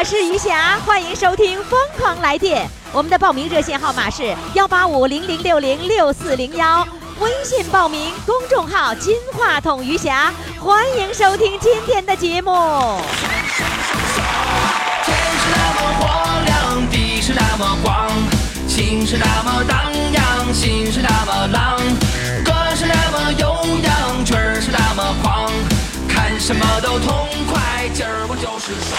我是余霞，欢迎收听《疯狂来电》。我们的报名热线号码是幺八五零零六零六四零幺，微信报名，公众号“金话筒余霞”，欢迎收听今天的节目。天是那么火亮，地是那么广，情是那么荡漾，心是那么浪，歌是那么悠扬，曲儿是那么狂，看什么都痛快，今儿我就是爽。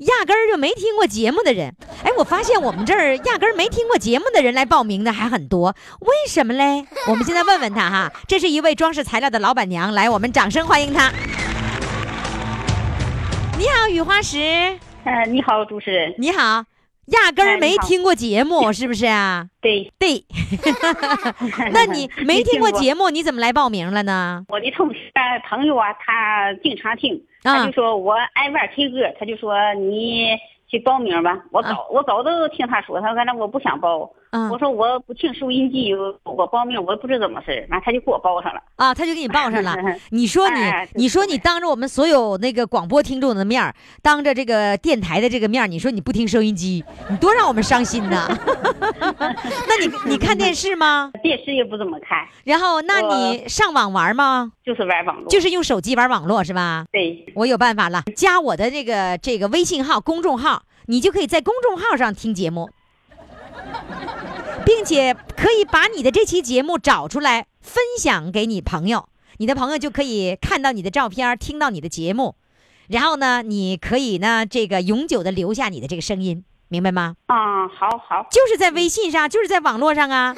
压根儿就没听过节目的人。哎，我发现我们这儿压根儿没听过节目的人来报名的还很多，为什么嘞？我们现在问问他哈。这是一位装饰材料的老板娘，来，我们掌声欢迎她。你好，雨花石，呃，你好，主持人。你好，压根儿没听过节目，是不是啊？对，对，那你没听过节目，你怎么来报名了呢？我的同事呃朋友啊，他经常听，啊他就说我爱玩 K 歌，他就说你去报名吧。我早、我早都听他说，他说那我不想报。嗯我说我不听收音机，我报名我不知怎么事儿，完他就给我报上了。啊，他就给你报上了。你说你哎，你说你当着我们所有那个广播听众的面儿，当着这个电台的这个面儿，你说你不听收音机，你多让我们伤心呐！那你你看电视吗？电视也不怎么看，然后那你上网玩吗？就是玩网络。就是用手机玩网络是吧？对，我有办法了，加我的这个这个微信号公众号，你就可以在公众号上听节目，并且可以把你的这期节目找出来分享给你朋友，你的朋友就可以看到你的照片，听到你的节目，然后呢，你可以呢这个永久的留下你的这个声音，明白吗？啊，好好，就是在微信上，就是在网络上啊，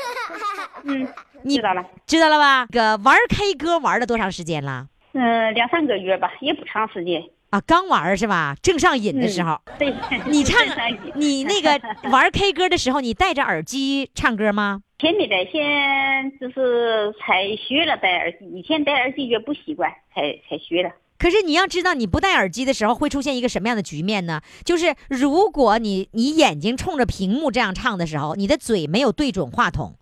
嗯，你知道了。知道了吧？个玩 K 歌玩了多长时间了？嗯、两三个月吧，也不长时间。啊，刚玩是吧？正上瘾的时候。对，你唱 你 那个玩 K 歌的时候，你戴着耳机唱歌吗？前没戴，先就是才学了戴耳机，以前戴耳机也不习惯，才才学的。可是你要知道，你不戴耳机的时候会出现一个什么样的局面呢？就是如果你你眼睛冲着屏幕这样唱的时候，你的嘴没有对准话筒，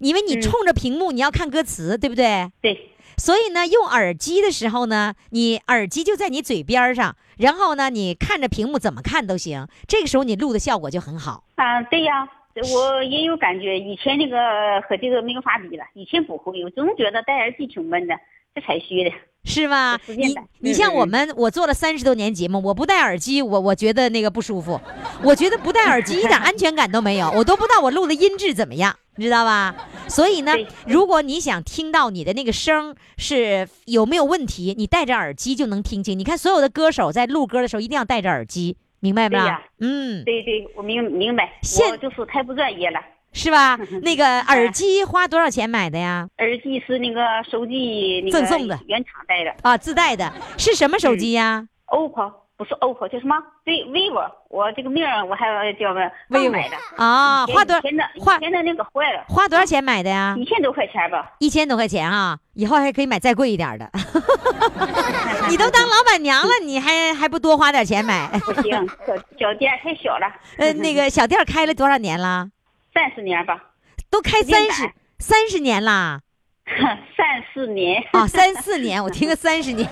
因为你嗯冲着屏幕，你要看歌词，对不对？对，所以呢，用耳机的时候呢，你耳机就在你嘴边上，然后呢，你看着屏幕怎么看都行。这个时候你录的效果就很好。啊，对呀，我也有感觉，以前那个和这个没有法比了，以前不会，我总觉得戴耳机挺闷的，这才学的。是吧？你你像我们，我做了三十多年节目，我不戴耳机，我我觉得那个不舒服，我觉得不戴耳机一点安全感都没有，我都不知道我录的音质怎么样，你知道吧？所以呢，如果你想听到你的那个声是有没有问题，你戴着耳机就能听清。你看所有的歌手在录歌的时候一定要戴着耳机，明白吧对呀？嗯，对对，我明明白，现我就是太不专业了。是吧？那个耳机花多少钱买的呀？耳机是那个手机赠送的原厂带的啊，自带的，是什么手机呀？，OPPO 不是 OPPO 叫什么？对，vivo，我这个名儿我还叫个刚 vivo 买的。啊，花多以前的花以前的那个坏了，花多少钱买的呀？一千多块钱吧。一千多块钱啊，以后还可以买再贵一点的。你都当老板娘了，你还还不多花点钱买？不行，小小店太小了。呃，那个小店开了多少年了？三十年吧，都开三十三十年啦 三四年。啊，三四年，我听个三十年，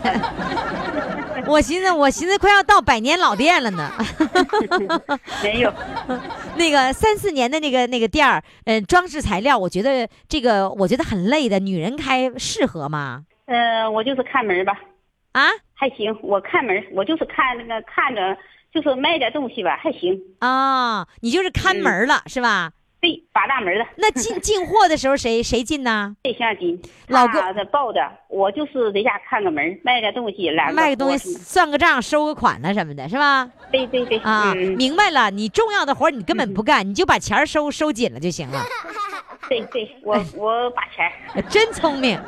我寻思我寻思快要到百年老店了呢。没有，那个三四年的那个那个店儿，嗯、装饰材料，我觉得这个我觉得很累的，女人开适合吗？呃，我就是看门吧，啊还行。我看门，我就是看那个看着，就是卖点东西吧，还行。啊，你就是看门儿了、是吧？对，八大门的。那进 进货的时候谁谁进呢？对象进，老公他抱着我，就是在家看个门，卖个东西，来卖个东西西。算个账收个款了什么的，是吧？对对对，啊，嗯，明白了，你重要的活儿你根本不干，你就把钱收收紧了就行了，对对，我我把钱。真聪明。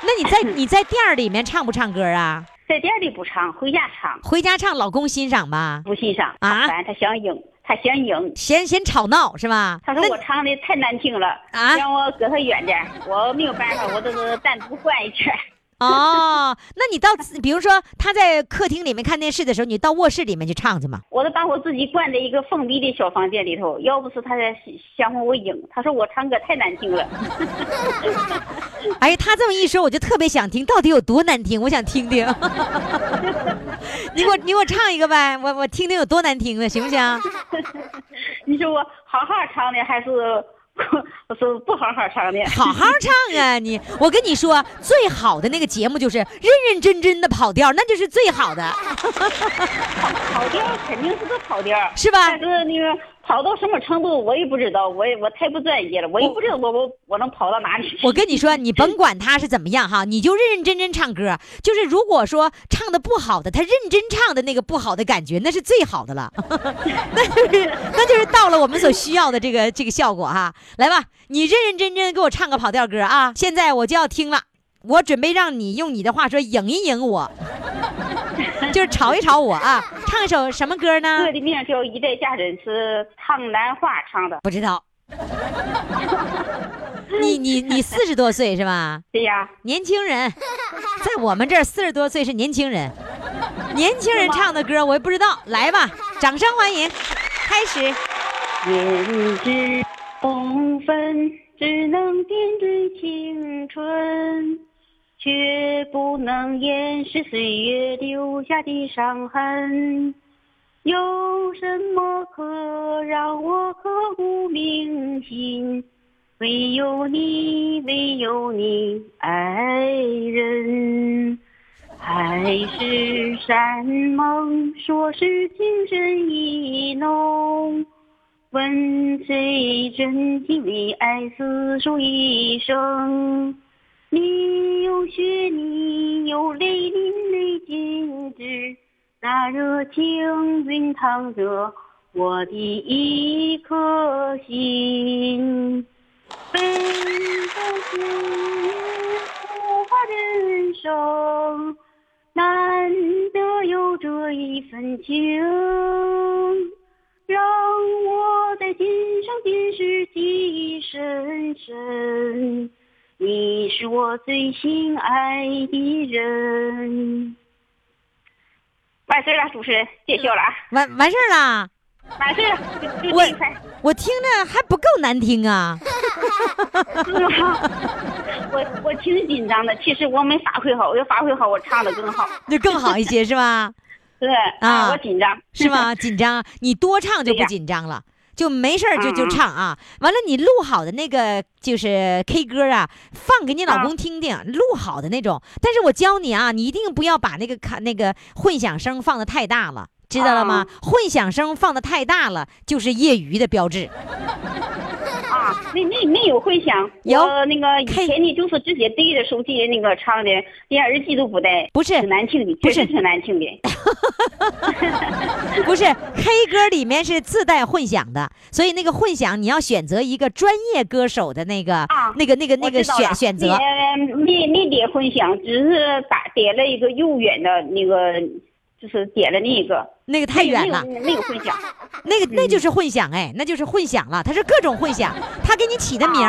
那你在你在店儿里面唱不唱歌啊？在店里不唱，回家唱，回家唱，老公欣赏吧？不欣赏。啊反正他想赢，他嫌赢。嫌嫌吵闹是吧？他说我唱的太难听了，啊让我隔他远点。我没有办法，我都是单独换一圈儿。哦，那你到比如说他在客厅里面看电视的时候，你到卧室里面去唱去吗？我都把我自己关在一个封闭的小房间里头，要不是他在想哄我影，他说我唱歌太难听了。哎，他这么一说，我就特别想听，到底有多难听？我想听听。你给我，你给我唱一个呗，我我听听有多难听的，行不行？你说我好好唱的还是 我说不好好唱的？好好唱啊你！我跟你说，最好的那个节目就是认认真真的跑调，那就是最好的，跑调肯定是个跑调，是吧但？是那个跑到什么程度我也不知道，我也我太不专业了，我也不知道我我我能跑到哪里去。我跟你说，你甭管他是怎么样哈，你就认认真真唱歌。就是如果说唱的不好的，他认真唱的那个不好的感觉，那是最好的了，那就是那就是到了我们所需要的这个这个效果哈。来吧，你认认真真给我唱个跑调歌啊！现在我就要听了，我准备让你用你的话说赢一赢我，就是吵一吵我啊！唱一首什么歌呢我？的名叫《一代佳人》，是唐兰花唱的。不知道。你你你四十多岁是吧？对呀，年轻人，在我们这儿四十多岁是年轻人，年轻人唱的歌我也不知道，来吧，掌声欢迎，开始。胭脂红粉只能点缀青春，却不能掩饰岁月留下的伤痕。有什么可让我刻骨铭心？唯有你，唯有你，爱人。海誓山盟，说是情深意浓。问谁真情为爱厮守一生？你有血，你有泪，淋漓尽致，那热情熨烫着我的一颗心。悲伤岁月浮华人生，难得有这一份情。让深深，你是我最心爱的人。完事儿了，主持人见笑了啊！完完事儿了，完事儿了，就就我这一块，我听着还不够难听啊！我我挺紧张的，其实我没发挥好，我要发挥好，我唱的更好。就更好一些是吧？对啊我紧张是？吗？紧张，你多唱就不紧张了。就没事儿就就唱啊，完了你录好的那个就是 K 歌啊，放给你老公听听，录好的那种。但是我教你啊，你一定不要把那个卡那个混响声放的太大了，知道了吗？混响声放的太大了，就是业余的标志。啊，那那没有混响，有。那个以前呢就是直接对着手机那个唱的，连耳机都不带，不是。挺难听的，不是。挺难听的。不是 K 歌里面是自带混响的，所以那个混响你要选择一个专业歌手的那个、啊那个、那个、那个选选择。没没没点混响，只是打点了一个右远的那个，就是点了那一个，那个太远了，没有混响。那个 那就是混响哎，那就是混响了，它是各种混响，他给你起的名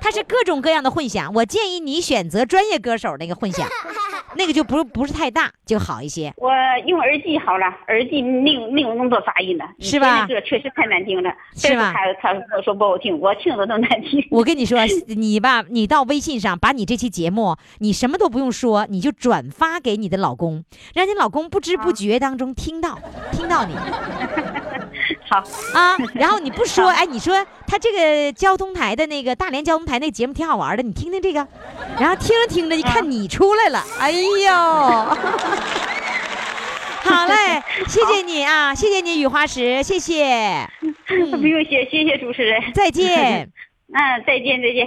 它是各种各样的混响。我建议你选择专业歌手那个混响，那个就不不是太大就好一些。我用耳机好了，耳机没有没有那么多杂音了。是吧这确实太难听了，是吧他他跟我说不好听，我听着都难听。我跟你说，你吧，你到微信上把你这期节目，你什么都不用说，你就转发给你的老公，让你老公不知不觉当中听到，听到你 好，啊。然后你不说，哎，你说他这个交通台的那个大连交通台那个节目挺好玩的，你听听这个，然后听着听着，一看你出来了，哎呦。好嘞，谢谢你啊，谢谢你雨花石，谢谢，不用谢，谢谢主持人。再见。嗯，再见，再见。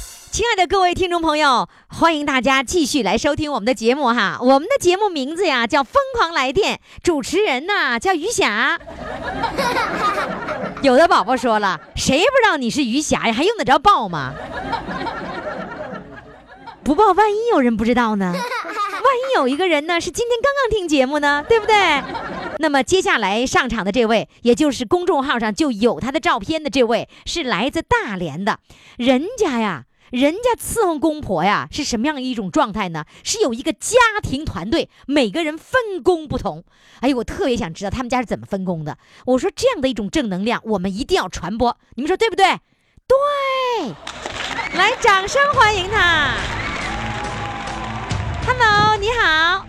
亲爱的各位听众朋友，欢迎大家继续来收听我们的节目哈。我们的节目名字呀叫《疯狂来电》，主持人呢叫余霞。有的宝宝说了，谁不知道你是余霞呀？还用得着报吗？不报，万一有人不知道呢？万一有一个人呢是今天刚刚听节目呢，对不对？那么接下来上场的这位，也就是公众号上就有他的照片的这位，是来自大连的，人家呀。人家伺候公婆呀，是什么样一种状态呢？是有一个家庭团队，每个人分工不同。哎呦，我特别想知道他们家是怎么分工的。我说这样的一种正能量，我们一定要传播。你们说对不对？对，来，掌声欢迎他。Hello，你好，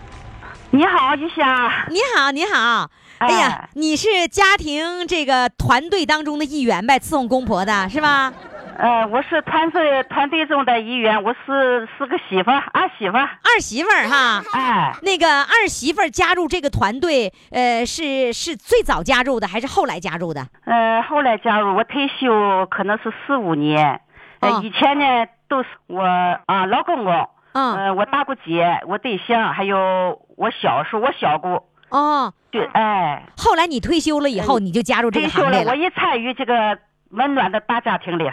你好，吉霞。你好，你好。哎呀，你是家庭这个团队当中的一员呗，伺候公婆的是吧？呃，我是团队团队中的一员，我是是个媳妇儿，二媳妇儿，二媳妇儿哈。哎，那个二媳妇儿加入这个团队，呃，是是最早加入的，还是后来加入的？呃，后来加入，我退休可能是四五年。呃，以前呢都是我啊老公公，嗯，我大姑姐，我对象，还有我小叔，我小姑。哦，对，哎。后来你退休了以后，你就加入这个行列了。我一参与这个温暖的大家庭里。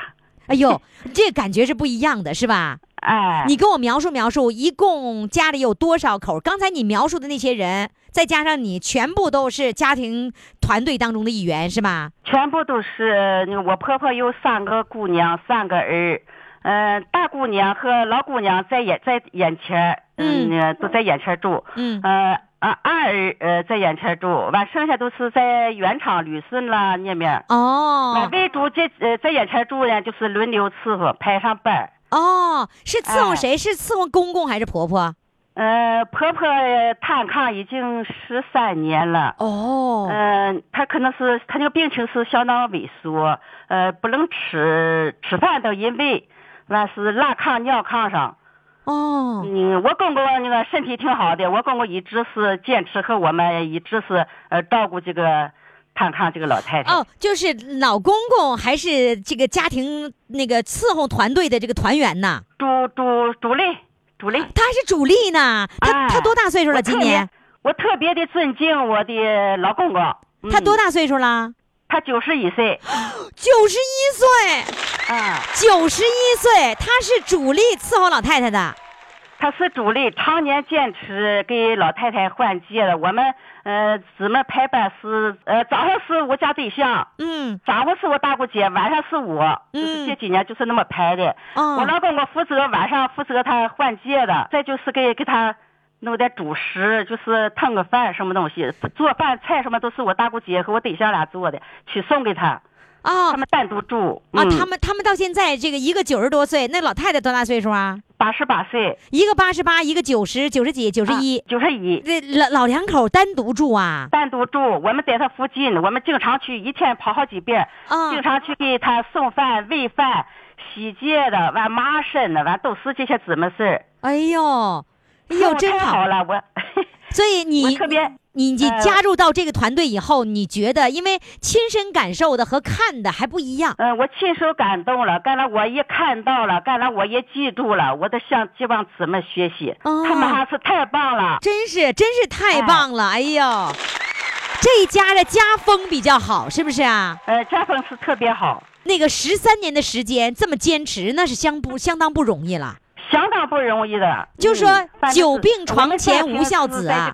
哎呦，这感觉是不一样的，是吧？哎，你跟我描述描述，一共家里有多少口？刚才你描述的那些人，再加上你，全部都是家庭团队当中的一员，是吧？全部都是。我婆婆有三个姑娘，三个儿。嗯，大姑娘和老姑娘在眼在眼前，嗯，都在眼前住。嗯，呃。啊，二呃在眼前住，完剩下都是在原厂旅顺啦那边。哦。完为主这呃在眼前住呢，就是轮流伺候，排上班。哦，是伺候谁？是伺候公公还是婆婆？呃，婆婆瘫炕已经十三年了。哦。嗯，她可能是她那个病情是相当萎缩，呃，不能吃吃饭都因为完是拉炕尿炕上。哦，嗯，我公公那个身体挺好的，我公公一直是坚持和我们一直是呃照顾这个看看这个老太太。哦，就是老公公还是这个家庭那个伺候团队的这个团员呢？主主主力，主力。他还是主力呢？他他多大岁数了？今年？我特别的尊敬我的老公公。他多大岁数了？他九十一岁。九十一岁。啊，九十一岁，他是主力伺候老太太的，他是主力，常年坚持给老太太换届的。我们呃姊妹排班是呃早上是我家对象，嗯，上午是我大姑姐，晚上是我，就是这几年就是那么排的。我老公我负责晚上负责他换届的，再就是给给他弄点主食，就是烫个饭什么东西，做饭菜什么都是我大姑姐和我对象俩做的，去送给他。哦，他们单独住啊。他们他们到现在这个一个九十多岁，那老太太多大岁数啊？八十八岁。一个八十八，一个九十九十几，九十一，九十一。这老老两口单独住啊？单独住，我们在他附近，我们经常去，一天跑好几遍。啊。经常去给他送饭、喂饭、洗洁的，完抹身的，完都是这些姊妹事儿。哎呦，哎呦，真好了，我。所以你特别。你你加入到这个团队以后，你觉得因为亲身感受的和看的还不一样。嗯，我亲手感动了，干了我也看到了，干了我也记住了，我都向这帮姊妹学习，他们还是太棒了，真是真是太棒了，哎呦，这一家的家风比较好，是不是啊？呃，家风是特别好。那个十三年的时间这么坚持，那是相不相当不容易了，相当不容易的。就说久病床前无孝子啊。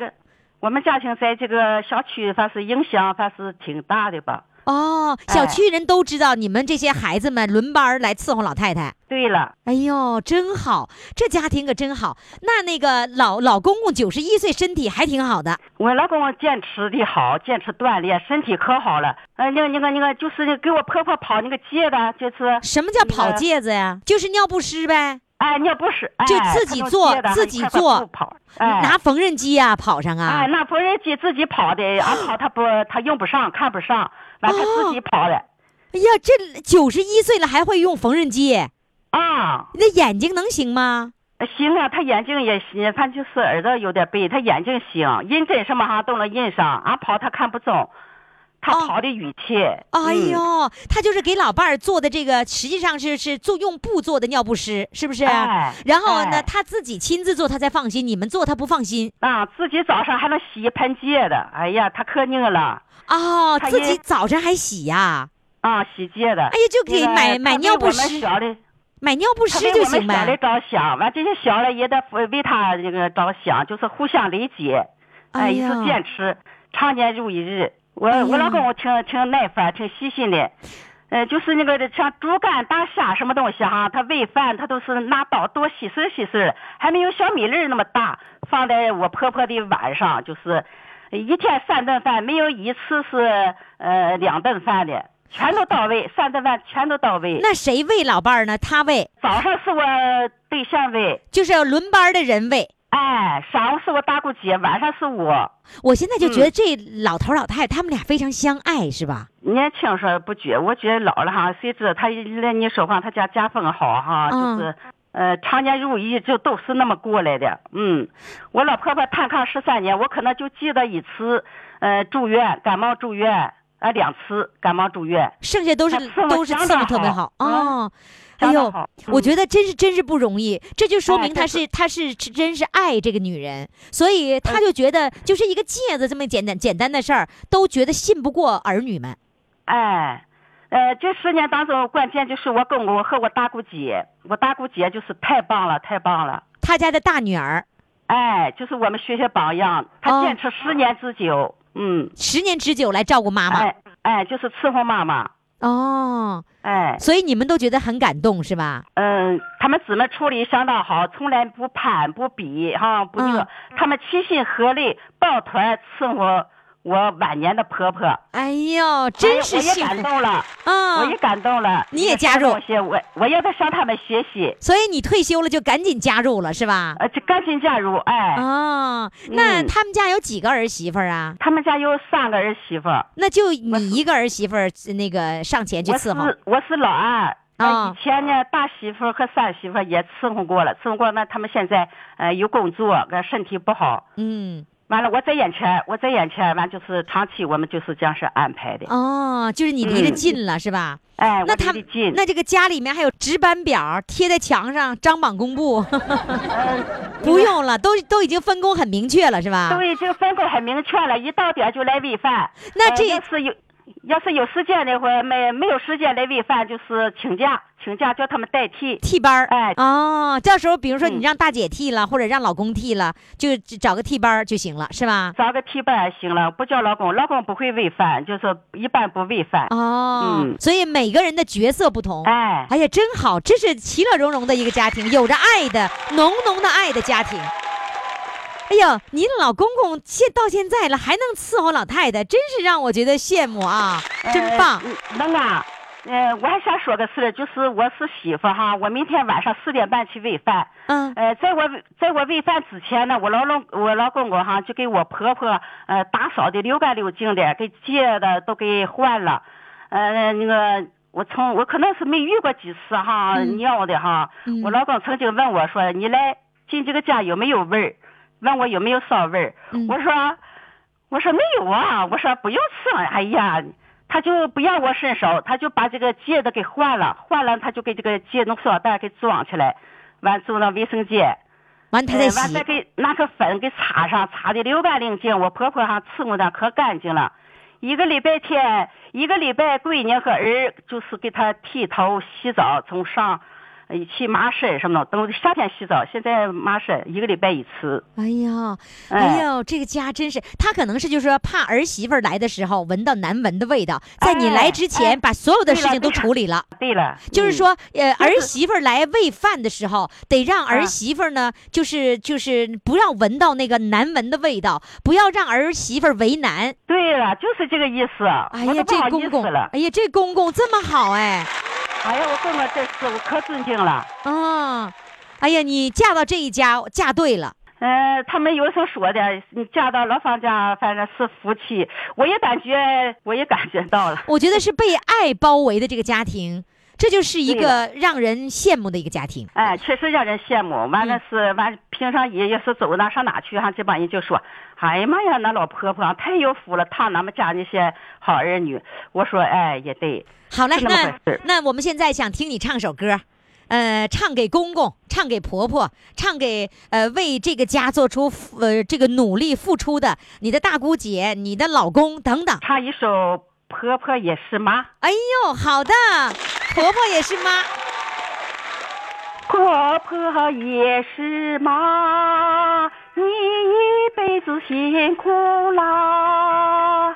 我们家庭在这个小区，反是影响，反是挺大的吧。哦，小区人都知道你们这些孩子们轮班来伺候老太太。对了，哎呦，真好，这家庭可真好。那那个老老公公九十一岁，身体还挺好的。我老公公坚持的好，坚持锻炼，身体可好了。呃，那个那个那个就是给我婆婆跑那个疖子，就是什么叫跑戒子呀？就是尿不湿呗。哎，尿不湿，就自己做，自己做跑，拿缝纫机呀跑上啊。哎，拿缝纫机自己跑的，俺跑他不，他用不上，看不上，完他自己跑的。哎呀，这九十一岁了还会用缝纫机啊？那眼睛能行吗？行啊，他眼睛也行，他就是耳朵有点背，他眼睛行，印针什么哈都能印上。俺跑他看不中。他跑的语气，哎呦，他就是给老伴儿做的这个，实际上是是做用布做的尿不湿，是不是？然后呢，他自己亲自做，他才放心。你们做他不放心啊。自己早上还能洗一盆疖的，哎呀，他可拧了。哦，自己早上还洗呀？啊，洗疖的。哎呀，就给买买尿不湿，买尿不湿就行呗。小的着想，完这些小的也得为他这个着想，就是互相理解。哎，一直坚持，常年如一日。我我老公我挺挺耐烦，挺细心的，呃，就是那个像猪肝、大虾什么东西哈，他喂饭他都是拿刀剁细碎细碎，还没有小米粒那么大，放在我婆婆的碗上，就是一天三顿饭，没有一次是呃两顿饭的，全都到位，三顿饭全都到位。那谁喂老伴儿呢？他喂。早上是我对象喂，就是要轮班的人喂。哎，上午是我大姑姐，晚上是我。我现在就觉得这老头老太太他们俩非常相爱，是吧？年轻时候不觉，我觉得老了哈，谁知道他来你说话，他家家风好哈，就是呃，常年如一，就都是那么过来的。嗯，我老婆婆瘫炕十三年，我可能就记得一次，呃，住院感冒住院，啊，两次感冒住院，剩下都是都是伺候特别好哦。哎呦，我觉得真是真是不容易，这就说明他是他是真是爱这个女人，所以他就觉得就是一个戒指这么简单简单的事儿，都觉得信不过儿女们。哎，呃，这十年当中，关键就是我公公和我大姑姐，我大姑姐就是太棒了，太棒了。她家的大女儿，哎，就是我们学学榜样，她坚持十年之久，嗯，十年之久来照顾妈妈，哎，哎，就是伺候妈妈。哦，哎，所以你们都觉得很感动是吧？嗯，他们姊妹处理相当好，从来不攀不比哈，不那个，他们齐心合力抱团伺候。我晚年的婆婆，哎呦，真是我也感动了，嗯，我也感动了。你也加入？我我也得向他们学习。所以你退休了就赶紧加入了是吧？呃，就赶紧加入，哎。哦，那他们家有几个儿媳妇啊？他们家有三个儿媳妇。那就你一个儿媳妇那个上前去伺候。我是我是老二啊。以前呢，大媳妇和三媳妇也伺候过了，伺候过。那他们现在呃有工作，个身体不好。嗯。完了，我在眼前，我在眼前，完就是长期我们就是这样是安排的。哦，就是你离得近了，是吧？哎，那他那这个家里面还有值班表贴在墙上，张榜公布。不用了，都都已经分工很明确了，是吧？都已经分工很明确了，一到点就来喂饭。那这次有。要是有时间的话，没没有时间来喂饭，就是请假，请假叫他们代替替班儿。哎，哦，到时候比如说你让大姐替了，或者让老公替了，就找个替班就行了，是吧？找个替班行了，不叫老公，老公不会喂饭，就是一般不喂饭。哦，嗯，所以每个人的角色不同。哎，哎呀，真好，这是其乐融融的一个家庭，有着爱的浓浓的爱的家庭。哎呦，您老公公现到现在了，还能伺候老太太，真是让我觉得羡慕啊！真棒。能啊，呃，我还想说个事就是我是媳妇哈，我明天晚上四点半去喂饭。嗯。呃，在我在我喂饭之前呢，我老公我老公公哈就给我婆婆呃打扫的溜干溜净的，给借的都给换了。呃，那个我从我可能是没遇过几次哈尿的哈。我老公曾经问我说：“你来进这个家有没有味儿？”问我有没有骚味儿，我说，我说没有啊，我说不用吃了。哎呀，他就不让我伸手，他就把这个戒子给换了，换了他就给这个戒弄塑料袋给装起来，完做那卫生间，完他再洗，完再给拿个粉给擦上，擦的溜干净净。我婆婆还伺候的可干净了，一个礼拜天，一个礼拜闺女和儿就是给他剃头洗澡，从上。去麻绳什么的，等夏天洗澡，现在麻绳一个礼拜一次。哎呀，哎呦，这个家真是，他可能是就是说怕儿媳妇来的时候闻到难闻的味道，在你来之前把所有的事情都处理了。对了，就是说，呃，儿媳妇来喂饭的时候，得让儿媳妇呢，就是就是不要闻到那个难闻的味道，不要让儿媳妇为难。对了，就是这个意思。哎呀，这公公，哎呀，这公公这么好哎。哎呀，我公公这次我可尊敬了。嗯，哎呀，你嫁到这一家嫁对了。嗯，他们有时候说的，你嫁到老方家，反正是夫妻，我也感觉，我也感觉到了。我觉得是被爱包围的这个家庭，这就是一个让人羡慕的一个家庭。哎，确实让人羡慕。完了是完，平常也也是走哪上哪去哈，这帮人就说：“哎呀妈呀，那老婆婆太有福了，她哪么嫁那些好儿女？”我说：“哎，也对。”好嘞，那那我们现在想听你唱首歌，呃，唱给公公，唱给婆婆，唱给呃为这个家做出呃这个努力付出的你的大姑姐、你的老公等等。唱一首《婆婆也是妈》。哎呦，好的，婆婆也是妈，婆婆也是妈，你一辈子辛苦啦。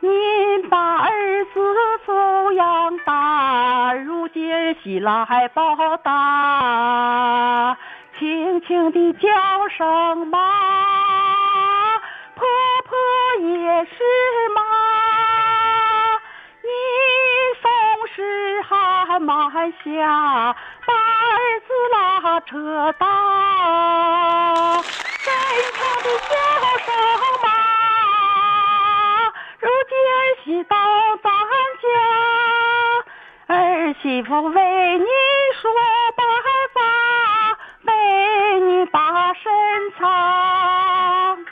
您把儿子抚养大，如今儿媳来报答，轻轻地叫声妈，婆婆也是妈，你总是喊马下，把儿子拉扯大，的叫声妈。如今儿媳到咱家，儿媳妇为你说白发，为你把身藏。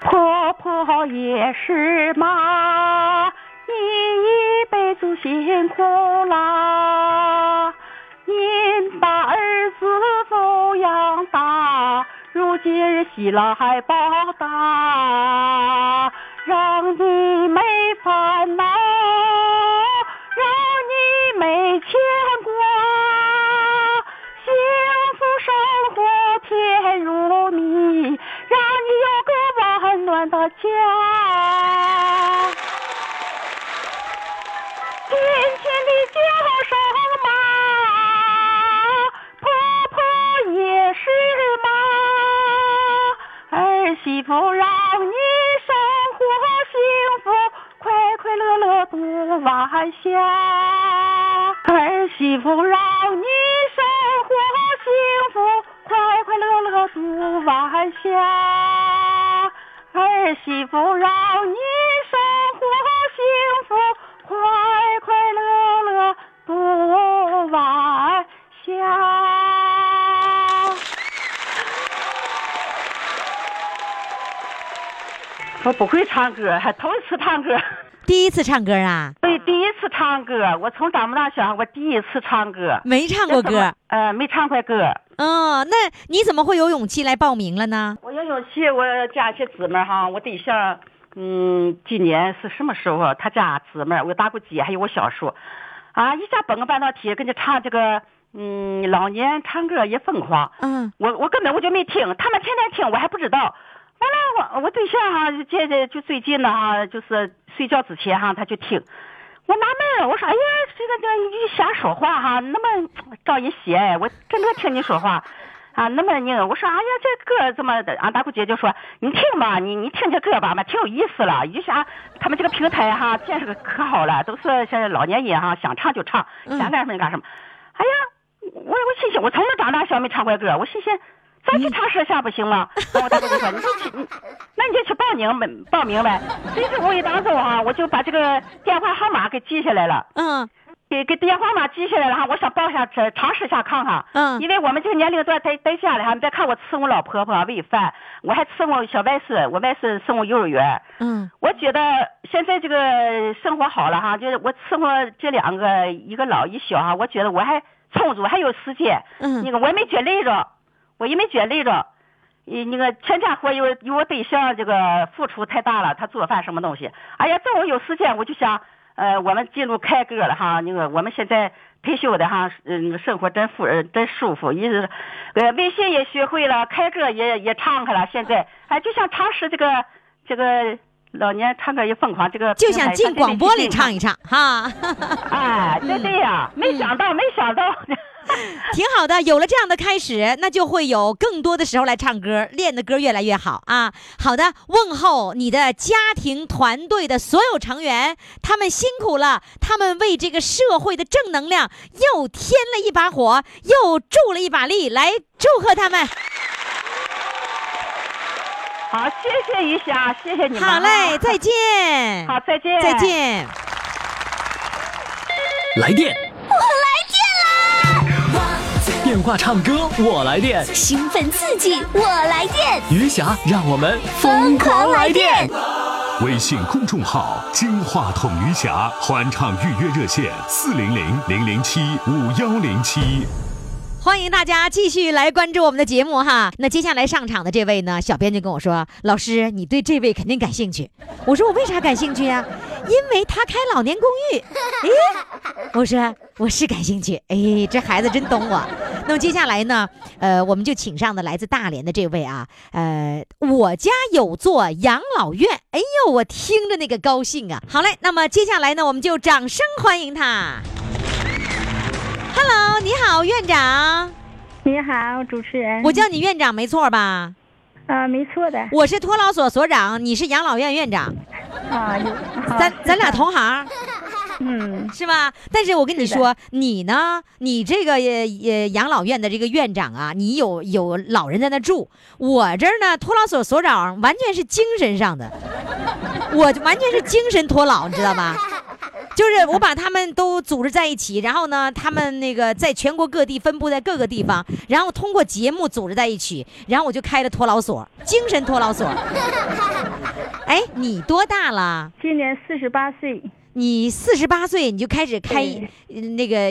婆婆也是妈，你一辈子辛苦啦。如今儿媳妇还报答。让你没烦恼，让你没牵挂，幸福生活甜如蜜，让你有个温暖的家。媳妇让你生活幸福，快快乐乐。度晚霞，儿媳妇让你生活幸福，快快乐乐度晚霞。儿媳妇让我不会唱歌，还头一次唱歌。第一次唱歌啊？对，第一次唱歌。我从长不大小，我第一次唱歌，没唱过歌。呃，没唱过歌。嗯，那你怎么会有勇气来报名了呢？我有勇气，我家些姊妹哈，我对象，嗯，今年是什么时候？他家姊妹，我大姑姐还有我小叔，啊，一下蹦个半导体，跟着唱这个，嗯，老年唱歌也疯狂。嗯。我我根本我就没听，他们天天听，我还不知道。完了，我我对象哈，这这就最近呢哈，就是睡觉之前哈，他就听。我纳闷我说哎呀，这个这个你瞎说话哈，那么招人喜爱，我真的听你说话啊，那么你我说哎呀，这歌怎么的？俺大姑姐就说你听吧，你你听这歌吧嘛，挺有意思了。一下他们这个平台哈建设可好了，都是现在老年人哈想唱就唱，想干什么干什么。哎呀，我我心想，我从小长大小没唱过歌，我心想。咱去尝试一下不行吗？然后大哥就说：“你就去，那你就去报名呗，报名呗。”所以说，我一当中啊，我就把这个电话号码给记下来了。嗯。给给电话号码记下来了哈，我想报下这尝试下看看。嗯。因为我们这个年龄段在在家里哈，你别看我伺候老婆婆喂饭，我还伺候小外孙，我外孙送我幼儿园。嗯。我觉得现在这个生活好了哈，就是我伺候这两个，一个老一小哈，我觉得我还充足，还有时间。嗯。那个我也没觉累着。我也没觉累着，你那个全家活有有我对象这个付出太大了，他做饭什么东西，哎呀，等我有时间我就想，呃，我们进入开歌了哈，那个我们现在退休的哈，嗯，生活真富，真舒服。意思，呃，微信也学会了，开歌也也唱开了。现在，哎，就想尝试这个这个老年唱歌也疯狂，这个就想进广播里唱一唱哈。哎，对对呀，没想到，没想到。挺好的，有了这样的开始，那就会有更多的时候来唱歌，练的歌越来越好啊！好的，问候你的家庭团队的所有成员，他们辛苦了，他们为这个社会的正能量又添了一把火，又助了一把力，来祝贺他们。好，谢谢于霞，谢谢你们。好嘞，再见。好，再见。再见。来电。电话唱歌，我来电；兴奋刺激，我来电。余霞，让我们疯狂来电！微信公众号“金话筒余霞”欢唱预约热线：四零零零零七五幺零七。欢迎大家继续来关注我们的节目哈。那接下来上场的这位呢，小编就跟我说：“老师，你对这位肯定感兴趣。”我说：“我为啥感兴趣呀？因为他开老年公寓。”哎，我说我是感兴趣。哎，这孩子真懂我。那么接下来呢，呃，我们就请上的来自大连的这位啊，呃，我家有座养老院。哎呦，我听着那个高兴啊。好嘞，那么接下来呢，我们就掌声欢迎他。Hello，你好，院长。你好，主持人。我叫你院长没错吧？啊，没错的。我是托老所所长，你是养老院院长。啊，咱咱俩同行。嗯，是吧？但是我跟你说，你呢？你这个呃养老院的这个院长啊，你有有老人在那住。我这儿呢，托老所所长完全是精神上的，我完全是精神托老，你知道吧？就是我把他们都组织在一起，然后呢，他们那个在全国各地分布在各个地方，然后通过节目组织在一起，然后我就开了托老所，精神托老所。哎，你多大了？今年四十八岁。你四十八岁你就开始开那个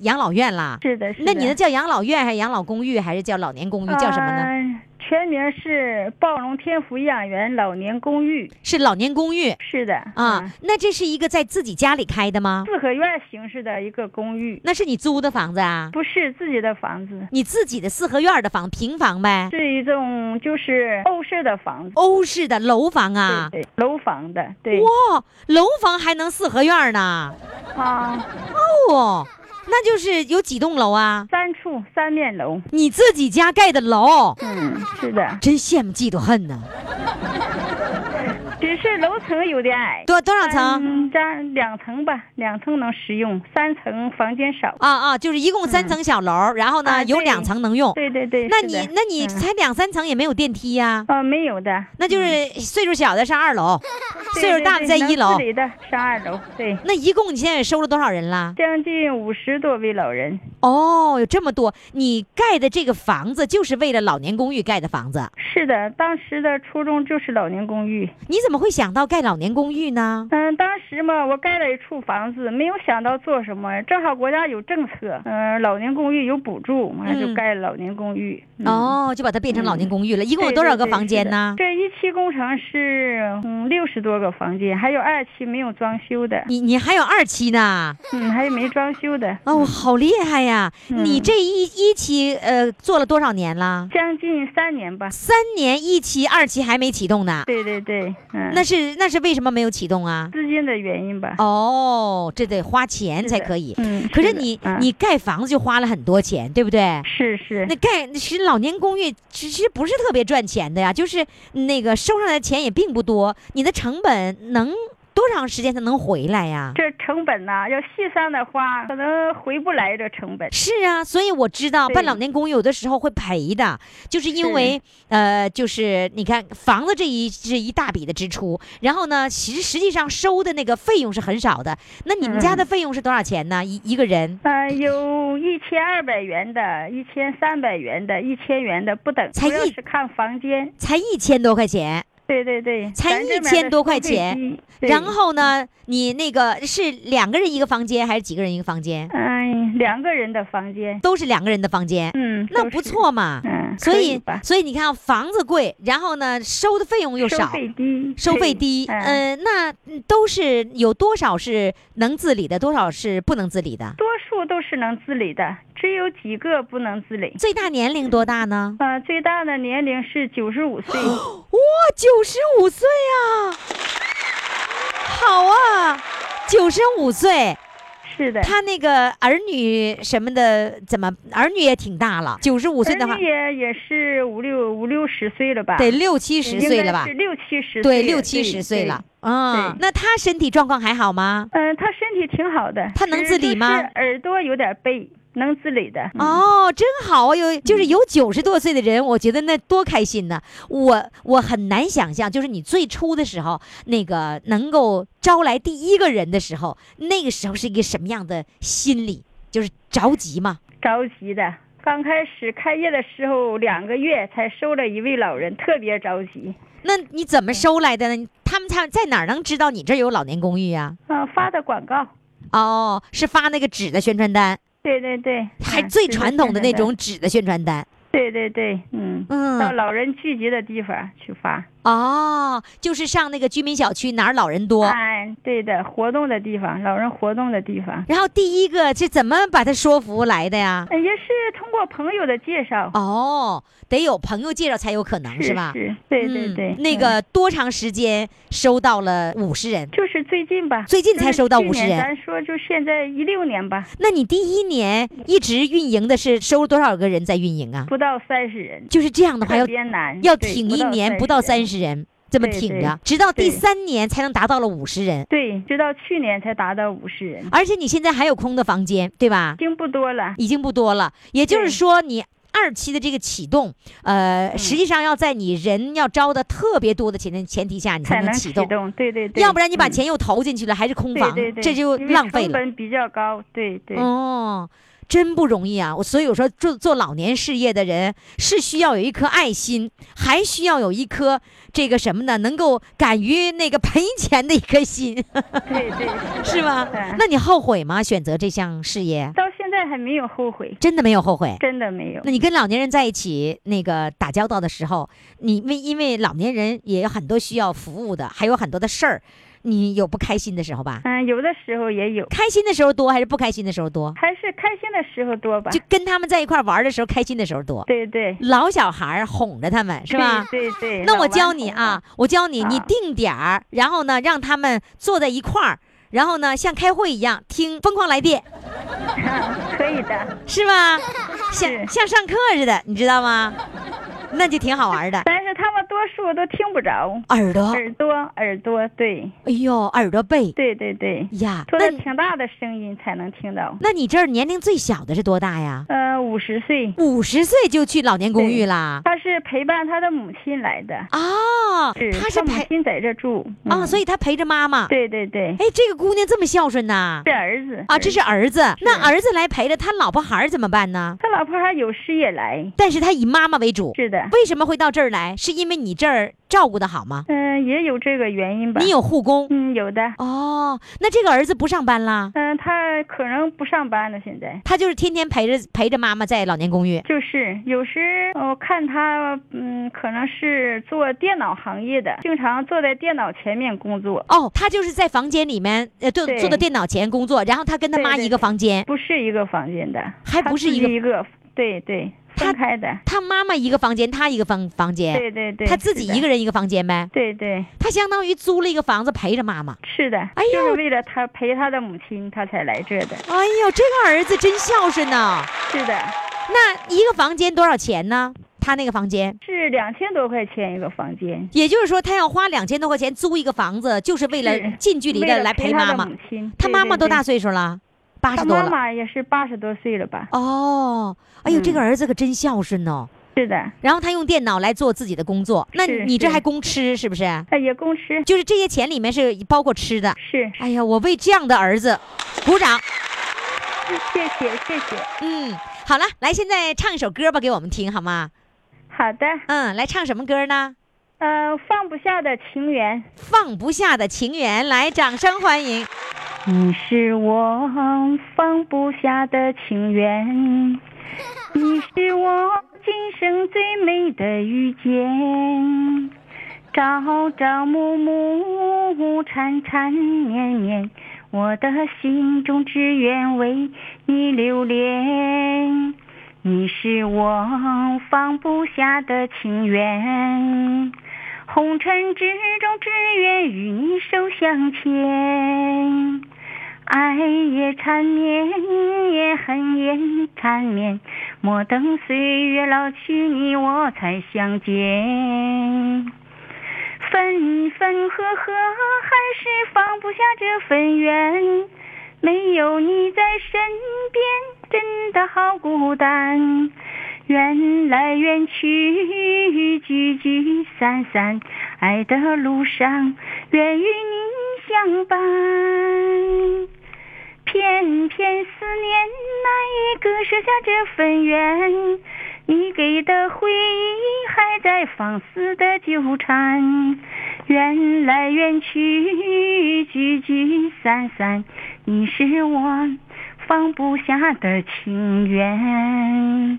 养老院啦？是的，是的。那你那叫养老院还是养老公寓还是叫老年公寓？叫什么呢？全名是暴龙天府养园老年公寓，是老年公寓，是的啊。那这是一个在自己家里开的吗？四合院形式的一个公寓。那是你租的房子啊？不是自己的房子，你自己的四合院的房，平房呗？是一种就是欧式的房子，欧式的楼房啊？对，楼房的，对。哇，楼房还能四合院呢？啊，哦。那就是有几栋楼啊？三处三面楼。你自己家盖的楼？嗯，是的。真羡慕嫉妒恨呢。只是楼层有点矮，多多少层？加两层吧，两层能使用，三层房间少。啊啊，就是一共三层小楼，然后呢有两层能用。对对对。那你那你才两三层也没有电梯呀？啊，没有的。那就是岁数小的上二楼，岁数大的在一楼。自理的上二楼。对。那一共你现在收了多少人了？将近五十多位老人。哦，有这么多！你盖的这个房子就是为了老年公寓盖的房子？是的，当时的初衷就是老年公寓。你怎么？怎么会想到盖老年公寓呢？嗯，当时嘛，我盖了一处房子，没有想到做什么。正好国家有政策，嗯，老年公寓有补助，完就盖老年公寓。哦，就把它变成老年公寓了。一共有多少个房间呢？这一期工程是嗯六十多个房间，还有二期没有装修的。你你还有二期呢？嗯，还有没装修的。哦，好厉害呀！你这一一期呃做了多少年了？将近三年吧。三年一期，二期还没启动呢。对对对。那是那是为什么没有启动啊？资金的原因吧。哦，这得花钱才可以。嗯。可是你你盖房子就花了很多钱，对不对？是是。那盖其实老年公寓其实不是特别赚钱的呀，就是那个收上来的钱也并不多，你的成本能。多长时间才能回来呀？这成本呐，要细算的话，可能回不来这成本。是啊，所以我知道办老年公寓有的时候会赔的，就是因为呃，就是你看房子这一这一大笔的支出，然后呢，其实实际上收的那个费用是很少的。那你们家的费用是多少钱呢？一一个人？呃，有一千二百元的，一千三百元的，一千元的不等，才一是看房间，才一千多块钱。对对对，才一千多块钱，然后呢，你那个是两个人一个房间还是几个人一个房间？嗯，嗯，两个人的房间，都是两个人的房间。嗯，那不错嘛。嗯，所以所以你看，房子贵，然后呢，收的费用又少收少，费低，收费低。嗯，嗯，那嗯都是有多少是能自理的，多少是不能自理的？多数都是能自理的，只有几个不能自理。最大年龄多大呢？呃，最大的年龄是九十五岁，哇，九十五岁啊！好啊，九十五岁，是的。他那个儿女什么的，怎么儿女也挺大了？九十五岁的话，也也是五六五六十岁了吧？得六七十岁了吧是？六七十岁，对，六七十岁了。。嗯，那他身体状况还好吗？嗯、他身体挺好的，他能自理吗耳朵有点背，能自理的。嗯哦，真好啊！有就是有九十多岁的人，我觉得那多开心呢。我我很难想象，就是你最初的时候，那个能够招来第一个人的时候，那个时候是一个什么样的心理？就是着急嘛。着急的。刚开始开业的时候，两个月才收了一位老人，特别着急。那你怎么收来的呢？他们在在哪儿能知道你这儿有老年公寓呀、嗯、发的广告。哦，是发那个纸的宣传单，对对对，还嗯最传统的那。种纸的宣传单。对对对，嗯，到嗯，老人聚集的地方去发。哦，就是上那个居民小区哪儿老人多。哎，对的，活动的地方，老人活动的地方，然后第一个是怎么把他说服来的呀？呃也是通过朋友的介绍。哦，得有朋友介绍才有可能是吧？是，对对嗯对。那嗯个多长时间收到了五十人？就是最近吧，最近才收到五十人咱说就现在一六年吧，那你第一年一直运营的是收多少个人在运营啊？不到三十人，就是这样的话特要要挺一年不到三人。十人，这么挺着对，直到第三年才能达到了五十人。对，直到去年才达到五十人，而且你现在还有空的房间，对吧已？经不多了。已经不多了，也就是说你。二期的这个启动，呃，嗯实际上要在你人要招的特别多的前前提下，你才能能启动，动，对对对，要不然你把嗯钱又投进去了，还是空房，对对对，这就浪费了。成本比较高，对对，哦，真不容易啊！我所以我说做做老年事业的人是需要有一颗爱心，还需要有一颗这个什么呢？能够敢于那个赔钱的一颗心，对 对是吗对？那你后悔吗？选择这项事业，到现在还没有后悔，真的没有后悔？真的没有那。你跟老年人在一起那个打交道的时候，你为因为老年人也有很多需要服务的，还有很多的事儿，你有不开心的时候吧？嗯，有的时候也有，开心的时候多还是不开心的时候多？还是开心的时候多吧就。跟他们在一块玩的时候，开心的时候多。对对，老小孩哄着他们是吧？对对对。那我教你啊，，我教你，你啊定点儿，然后呢，让他们坐在一块儿，然后呢，像开会一样听《疯狂来电》，可以的。是吧？像像上课似的，你知道吗？那就挺好玩的。但是他们多数都听不着，耳朵，耳朵耳朵，对哎呦，耳朵背对对对，呀。说那你的挺大的声音才能听到。那你这儿年龄最小的是多大呀？呃，五十岁，五十岁就去老年公寓啦？他是陪伴他的母亲来的，哦，是他是母亲在这住。哦，嗯所以他陪着妈妈。对对对，哎，这个姑娘这么孝顺呐？是儿子啊，这是儿子。那儿子来陪着他老婆孩儿怎么办呢？他老婆孩有事也来。但是他以妈妈为主。是的，为什么会到这儿来？是因为你这儿照顾的好吗？嗯、也有这个原因吧。你有护工？嗯，有的。哦，那这个儿子不上班啦？嗯、他可能不上班了，现在。他就是天天陪着陪着妈妈在老年公寓。就是有时我看他，嗯，可能是做电脑行业的，经常坐在电脑前面工作，哦，他就是在房间里面，呃，坐对坐在电脑前工作，然后他跟他妈一个对对对房间，不是一个房间的，还不是一个一个，对对，他分开的，他妈妈一个房间，他一个房房间，对对对，他自己一个人一个房间呗。对对，他相当于租了一个房子陪着妈妈。是的，哎呦就是为了他陪他的母亲，他才来这的。哎呦，这个儿子真孝顺呐！是的，那一个房间多少钱呢？他那个房间，是两千多块钱一个房间，也就是说，他要花两千多块钱租一个房子，就是为了近距离的来陪妈妈。他妈妈多大岁数了？八十多了。妈妈也是八十多岁了吧？哦，哎呦，这个嗯儿子可真孝顺哦。是的，然后他用电脑来做自己的工作，那你这还供吃是不是？哎也供吃，就是这些钱里面是包括吃的。是，哎呀，我为这样的儿子鼓掌。谢谢谢谢，嗯，好了，来，现在唱一首歌吧，给我们听好吗？好的，嗯，来唱什么歌呢？呃，放不下的情缘。放不下的情缘，来，掌声欢迎。你是我放不下的情缘，你是我今生最美的遇见。朝朝暮暮，缠缠绵绵，我的心中只愿为你留恋。你是我放不下的情缘，红尘之中只愿与你手相牵。爱也缠绵，也恨也缠绵，莫等岁月老去，你我才相见。分分合合，还是放不下这份缘。没有你在身边，真的好孤单。缘来缘去，聚聚散散，爱的路上，愿与你相伴。偏偏思念，难以割舍下这份缘。你给的回忆，还在放肆的纠缠。缘来缘去，聚聚散散，你是我放不下的情缘。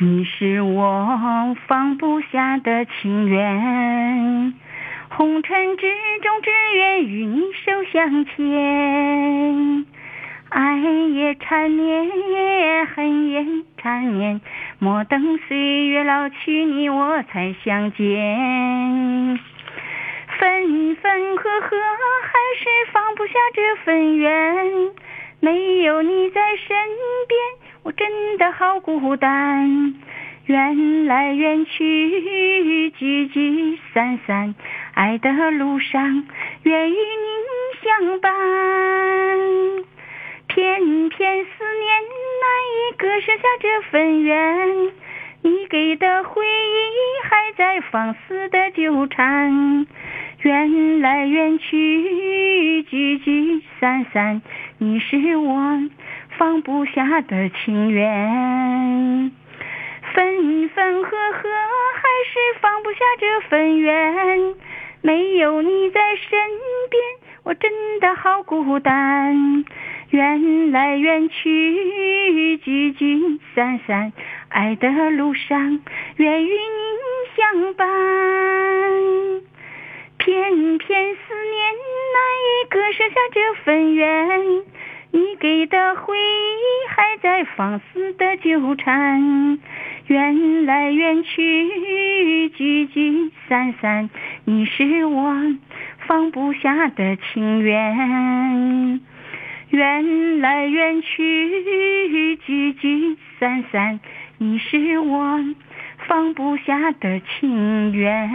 你是我放不下的情缘。红尘之中，只愿与你手相牵。爱也缠绵，恨也缠绵，莫等岁月老去，你我才相见。分分合合，还是放不下这份缘。没有你在身边，我真的好孤单。缘来缘去，聚聚散散。爱的路上，愿与你相伴。偏偏思念，难以割舍下这份缘。你给的回忆，还在放肆的纠缠。缘来缘去，聚聚散散，你是我放不下的情缘。分分合合，还是放不下这份缘。没有你在身边，我真的好孤单。缘来缘去，聚聚散散，爱的路上，愿与你相伴。偏偏思念，难以割舍下这份缘。你给的回忆，还在放肆的纠缠。缘来缘去，聚聚散散，你是我放不下的情缘。缘来缘去，聚聚散散，你是我放不下的情缘。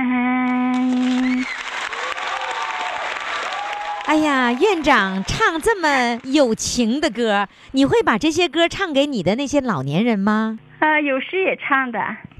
哎呀，院长唱这么有情的歌，你会把这些歌唱给你的那些老年人吗？啊，有时也唱的。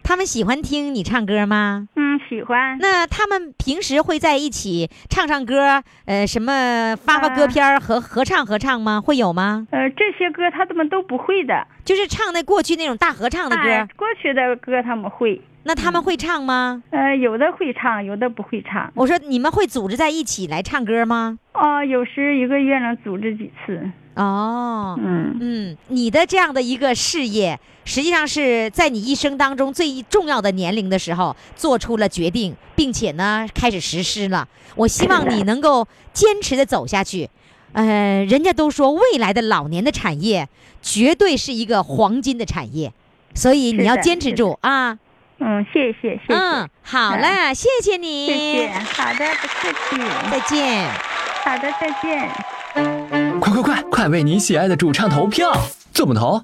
他们喜欢听你唱歌吗？嗯，喜欢。那他们平时会在一起唱唱歌，呃，什么发发歌片合合唱合唱吗？会有吗？呃，这些歌他们都不会的，就是唱那过去那种大合唱的歌。过去的歌他们会。那他们会唱吗？呃，有的会唱，有的不会唱。我说你们会组织在一起来唱歌吗？哦，有时一个月能组织几次。哦，嗯嗯，你的这样的一个事业，实际上是在你一生当中最重要的年龄的时候做出了决定，并且呢开始实施了。我希望你能够坚持的走下去。呃，人家都说未来的老年的产业绝对是一个黄金的产业，所以你要坚持住啊。嗯，谢谢谢谢。嗯，好了，谢谢你。谢谢，好的，不客气。再见。好的，再见。快快快，快为你喜爱的主唱投票！怎么投？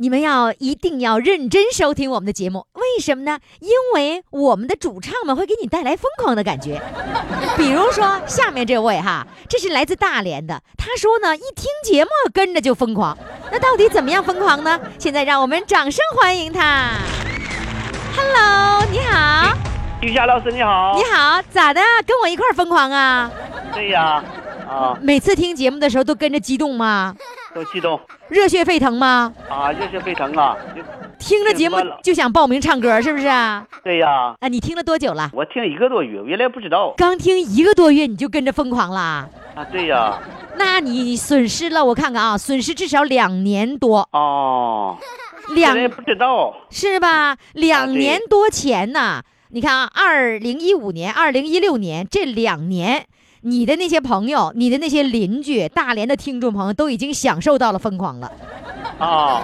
你们要一定要认真收听我们的节目，为什么呢？因为我们的主唱们会给你带来疯狂的感觉。比如说下面这位哈，这是来自大连的，他说呢，一听节目跟着就疯狂。那到底怎么样疯狂呢？现在让我们掌声欢迎他。Hello，你好，于霞老师你好，你好，咋的？跟我一块疯狂啊？对呀。啊，每次听节目的时候都跟着激动吗？都激动热血沸腾吗？啊，热血沸腾啊！听着节目就想报名唱歌，是不是啊？对呀，啊，你听了多久了？我听一个多月，原来不知道刚听一个多月你就跟着疯狂啦？啊，对呀，那你损失了，我看看啊，损失至少两年多，哦，两年不知道是吧？两年多前呢，你看啊，二零一五年、二零一六年这两年，你的那些朋友、你的那些邻居、大连的听众朋友都已经享受到了疯狂了，啊。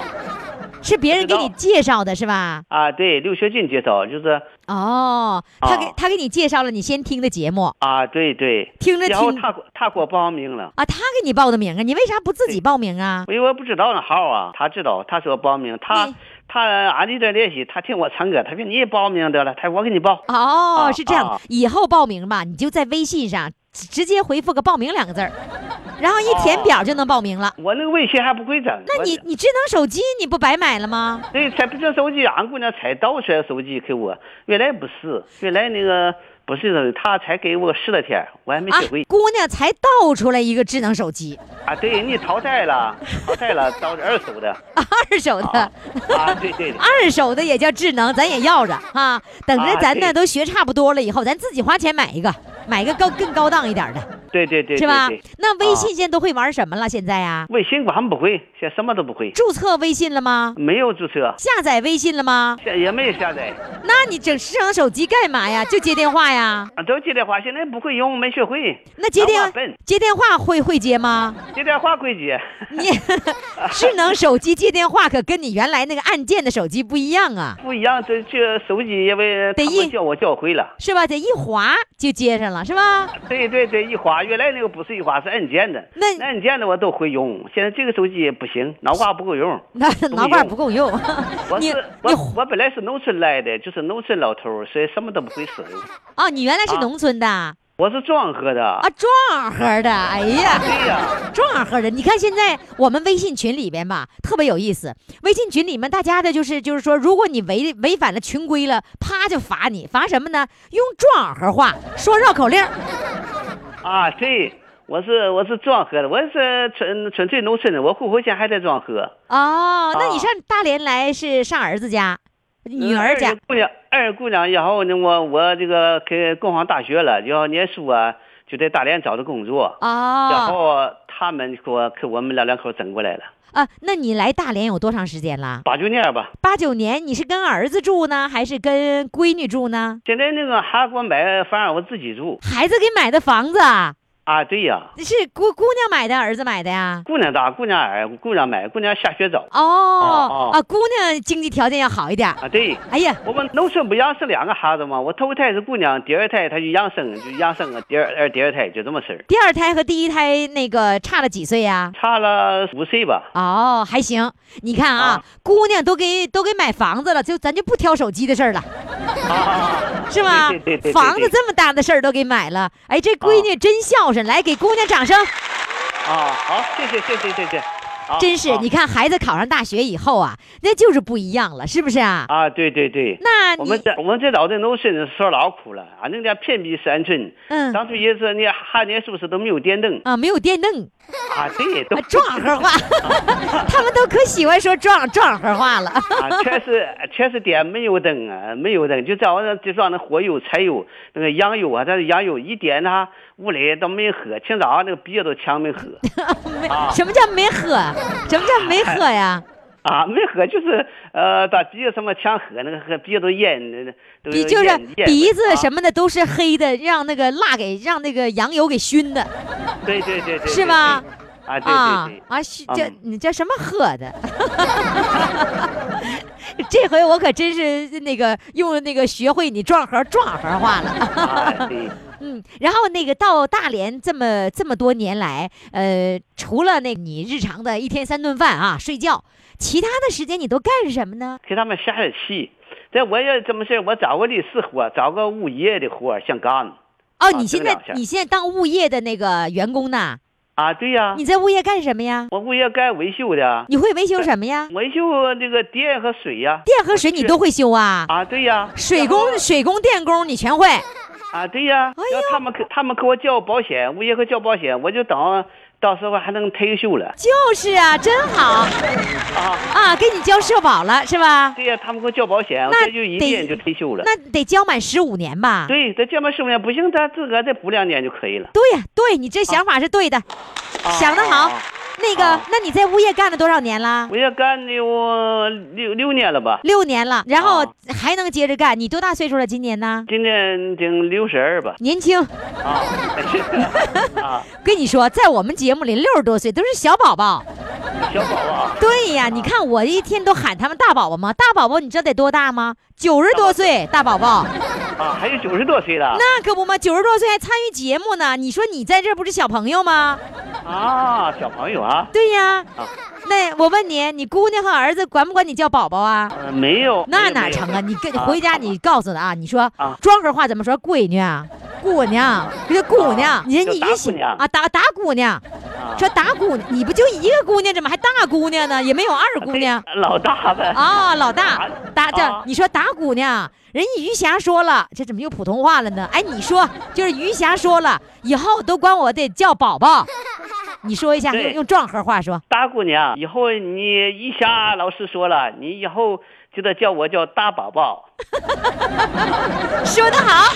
是别人给你介绍的是吧？啊，对，刘学军介绍就是。哦，他给啊他给你介绍了你先听的节目。啊，对对，听着然后听。他他给我报名了。啊，他给你报的名啊，你为啥不自己报名啊？因为我不知道那号啊，他知道，他说报名，他你。他俺这点联系，他听我唱歌，他说你也报名得了，他说我给你报。哦，啊是这样。啊，以后报名吧，你就在微信上直直接回复个“报名”两个字儿，然后一填表就能报名了。我那个微信还不会整。那你你智能手机你不白买了吗？对，才不这手机，俺姑娘才倒出来手机给我，原来不是，原来那个不是的，她才给我十来天，我还没啊学会，姑娘才倒出来一个智能手机，啊。对你淘汰了，淘汰了，倒是二手的 二手的，啊啊，对对对二手的也叫智能，咱也要着啊。等着啊咱呢都学差不多了以后，咱自己花钱买一个，买一个高更高档一点的，对对对，是吧？那微啊信现在都会玩什么了？现在呀，微信我还不会，现在什么都不会，注册微信了吗？没有注册，下载微信了吗？现也没有下载。那你整智能手机干嘛呀？就接电话呀？啊，都接电话，现在不会用，没学会。那接电接电话会会接吗？接电话会接。你 智能手机接电话可跟你原来那个按键的手机不一样啊，不一样，这这手机因为得一他们教我教会了。是吧？得一滑就接上了，是吧？对对对，一滑，原来那个不是一滑，是按键的。那按键的我都会用，现在这个手机不行，脑瓜不够用。那脑瓜不够用。我你是我我本来是农村来的，就是农村老头，所以什么都不会使用。哦，你原来是啊农村的啊？我是庄河的啊。庄河的，哎呀，对呀，庄河的。你看现在我们微信群里边吧，特别有意思。微信群里面大家的就是就是说，如果你违违反了群规了，啪就罚你，罚什么呢？用庄河话说绕口令。啊，对，我是我是庄河的，我是纯纯粹农村的，我户口现在还在庄河。哦，那你啊上大连来是上儿子家、女儿家二姑娘，二姑娘，然后呢，我我这个给供上大学了，然后念书啊，就在大连找的工作，然哦后他们给我给我们老两口整过来了，啊，那你来大连有多长时间了？八九年吧。八九年，你是跟儿子住呢，还是跟闺女住呢？现在那个还给我买房，我自己住孩子给买的房子啊，啊，对呀，是姑姑娘买的，儿子买的呀？姑娘大，姑娘矮，姑娘买，姑娘下学早哦哦啊，姑娘经济条件要好一点。啊，对。哎呀，我们农村不养生两个孩子吗？我头胎是姑娘，第二胎她就养生，就养生啊，第二二第二胎就这么事儿，第二胎和第一胎那个差了几岁呀？差了五岁吧。哦，还行。你看啊，啊姑娘都给都给买房子了，就咱就不挑手机的事儿了，啊，是吗？对对对对对房子这么大的事儿都给买了，哎，这闺女真孝顺，来给姑娘掌声。啊，好，谢谢谢谢谢谢。啊真是，啊你看孩子考上大学以后啊，那就是不一样了，是不是啊？啊，对对对。那我们这我们这老在农村的时候老苦了，俺那家偏僻山村，嗯当初也是你汉年宿舍都没有电灯啊，没有电灯，啊，对，都啊，壮河话，他们都可喜欢说壮壮河话了。啊，全是全是点，没有灯啊，没有灯，就在我那就上那火油、柴油、那个羊油啊，但是羊油一点它屋里都没喝，清早那个鼻子都呛没喝没 啊 什么叫没喝？什么叫没喝呀？啊，没喝就是呃，把鼻子什么呛喝，那个喝鼻子都咽，都鼻就是鼻子啊什么的都是黑的，让那个蜡给让那个羊油给熏的，对对对对，是吧？啊，对啊对对。啊，熏这嗯你这什么喝的？这回我可真是那个用那个学会你壮河壮河话了。啊，对，嗯，然后那个到大连这么这么多年来，呃，除了那你日常的一天三顿饭啊，睡觉，其他的时间你都干什么呢？给他们下下棋。这我也这么事儿我找个律师活，找个物业的活儿想干。哦，啊你现在你现在当物业的那个员工呢？啊，对呀、你在物业干什么呀？我物业干维修的，你会维修什么呀？维修那个电和水呀、电和水你都会修啊？啊，对呀、水工、水工、电工你全会？啊，对呀，哎要他们给他们给我交保险，物业给交保险，我就等到时候还能退休了。就是啊，真好啊啊，给你交社保了是吧？对呀，他们给我交保险，我那这就一年就退休了。那得交满十五年吧？对，得交满十五年不行，咱自个再补两年就可以了。对呀，对你这想法是对的，想得好。那个，那你在物业干了多少年了？物业干的有六六年了吧？六年了，然后还能接着干。你多大岁数了？今年呢？今年经六十二吧。年轻。啊。啊。跟你说，在我们节目里，六十多岁都是小宝宝。小宝宝。对呀，你看我一天都喊他们大宝宝吗？大宝宝，你知道得多大吗？九十多岁，大宝宝。啊，还有九十多岁的。那可不嘛，九十多岁还参与节目呢。你说你在这不是小朋友吗？啊，小朋友啊。对呀。啊。那我问你，你姑娘和儿子管不管你叫宝宝啊？呃，没有。那哪成啊？你跟回家你告诉他啊，你说啊，庄河话怎么说？闺女啊，姑娘，这个姑娘，人你一想啊，打打姑娘，说打姑娘，你不就一个姑娘，怎么还大姑娘呢？也没有二姑娘。老大呗。啊，老大，大这你说打姑娘，人家余霞说了，这怎么又普通话了呢？哎，你说就是余霞说了，以后都管我得叫宝宝。你说一下，用用壮河话说。大姑娘，以后你一霞老师说了，你以后就得叫我叫大宝宝。说得好。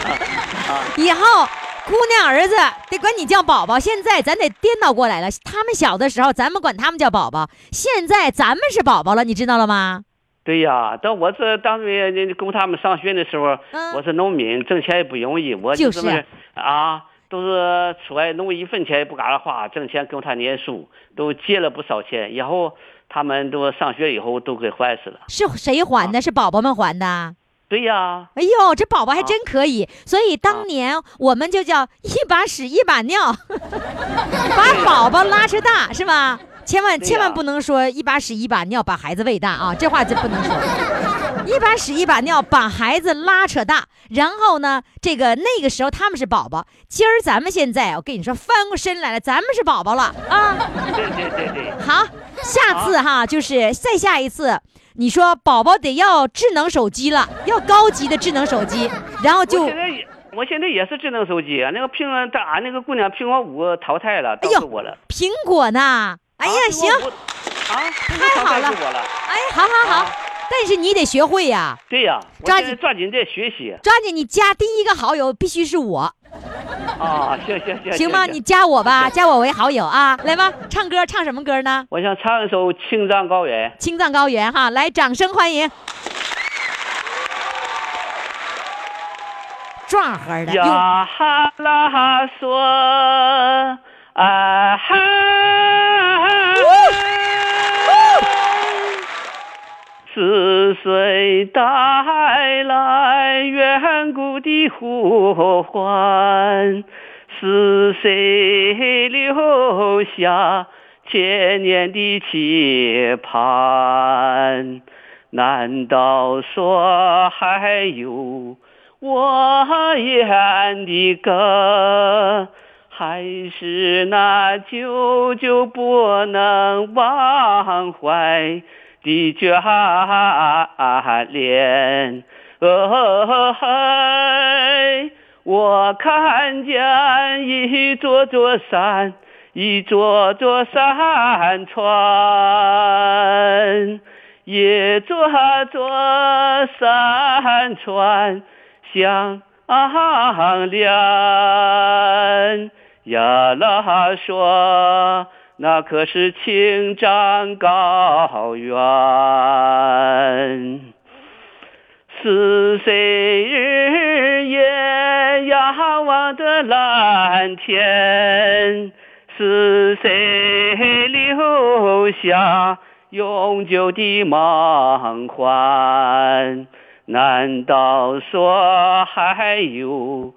啊。以后姑娘儿子得管你叫宝宝。现在咱得颠倒过来了，他们小的时候咱们管他们叫宝宝，现在咱们是宝宝了，你知道了吗？对呀，但我这当初供他们上学的时候，嗯、我是农民，挣钱也不容易，我就是啊。都是出来弄一分钱也不嘎啦花，挣钱供他念书，都借了不少钱。以后他们都上学以后都给还死了。是谁还的？啊、是宝宝们还的。对呀。哎呦，这宝宝还真可以。啊、所以当年我们就叫一把屎一把尿，把宝宝拉扯大，是吧？千万千万不能说一把屎一把尿把孩子喂大啊，这话就不能说。一把屎一把尿把孩子拉扯大，然后呢，这个那个时候他们是宝宝，今儿咱们现在我跟你说翻过身来了，咱们是宝宝了啊！对对对对。好，下次哈就是再下一次，你说宝宝得要智能手机了，要高级的智能手机，然后就。我现在也，是智能手机，那个苹果，俺那个姑娘苹果五淘汰了，哎呦，我了。苹果呢？哎呀，啊、行，啊，太好了，哎，好好好。啊但是你得学会呀，对呀，抓紧抓紧再学习，抓紧你加第一个好友必须是我，啊，行行行，行吗？你加我吧，加我为好友啊，来吧，唱歌唱什么歌呢？我想唱一首《青藏高原》。青藏高原哈，来，掌声欢迎。壮和的。呀哈拉嗦，啊哈。是谁带来远古的呼唤，是谁留下千年的期盼？难道说还有我演的歌，还是那久久不能忘怀？的眷恋，哦嘿，我看见一座座山，一座座山川，一座座山川相连。呀啦说。那可是青藏高原，是谁日夜仰望的蓝天？是谁留下永久的梦幻？难道说还有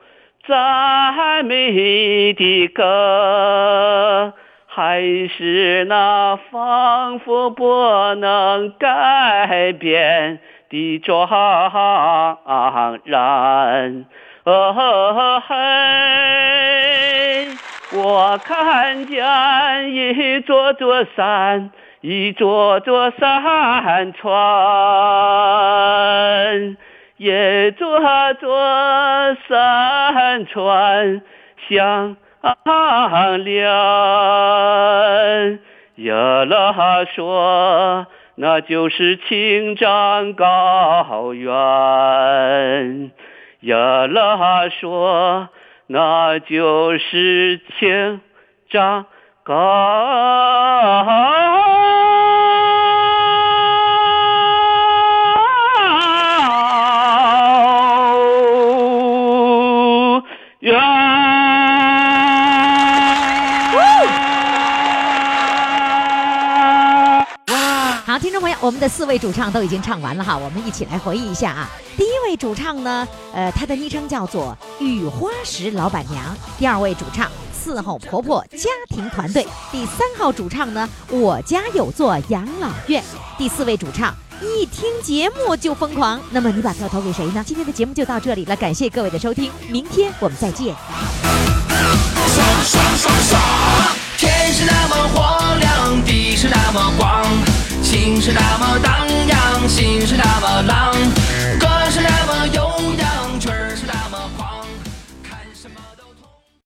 赞美的歌？还是那仿佛不能改变的庄然，哦嘿，我看见一座座山，一座座山川，一座座山川相连。呀啦说，那就是青藏高原。呀啦说，那就是青藏高。我们的四位主唱都已经唱完了哈，我们一起来回忆一下啊。第一位主唱呢，呃，她的昵称叫做雨花石老板娘。第二位主唱伺候婆婆家庭团队。第三号主唱呢，我家有座养老院。第四位主唱一听节目就疯狂。那么你把票投给谁呢？今天的节目就到这里了，感谢各位的收听，明天我们再见。爽爽爽爽！天是那么黄亮，地是那么广。心是那么荡漾，心是那么浪，歌是那么悠扬。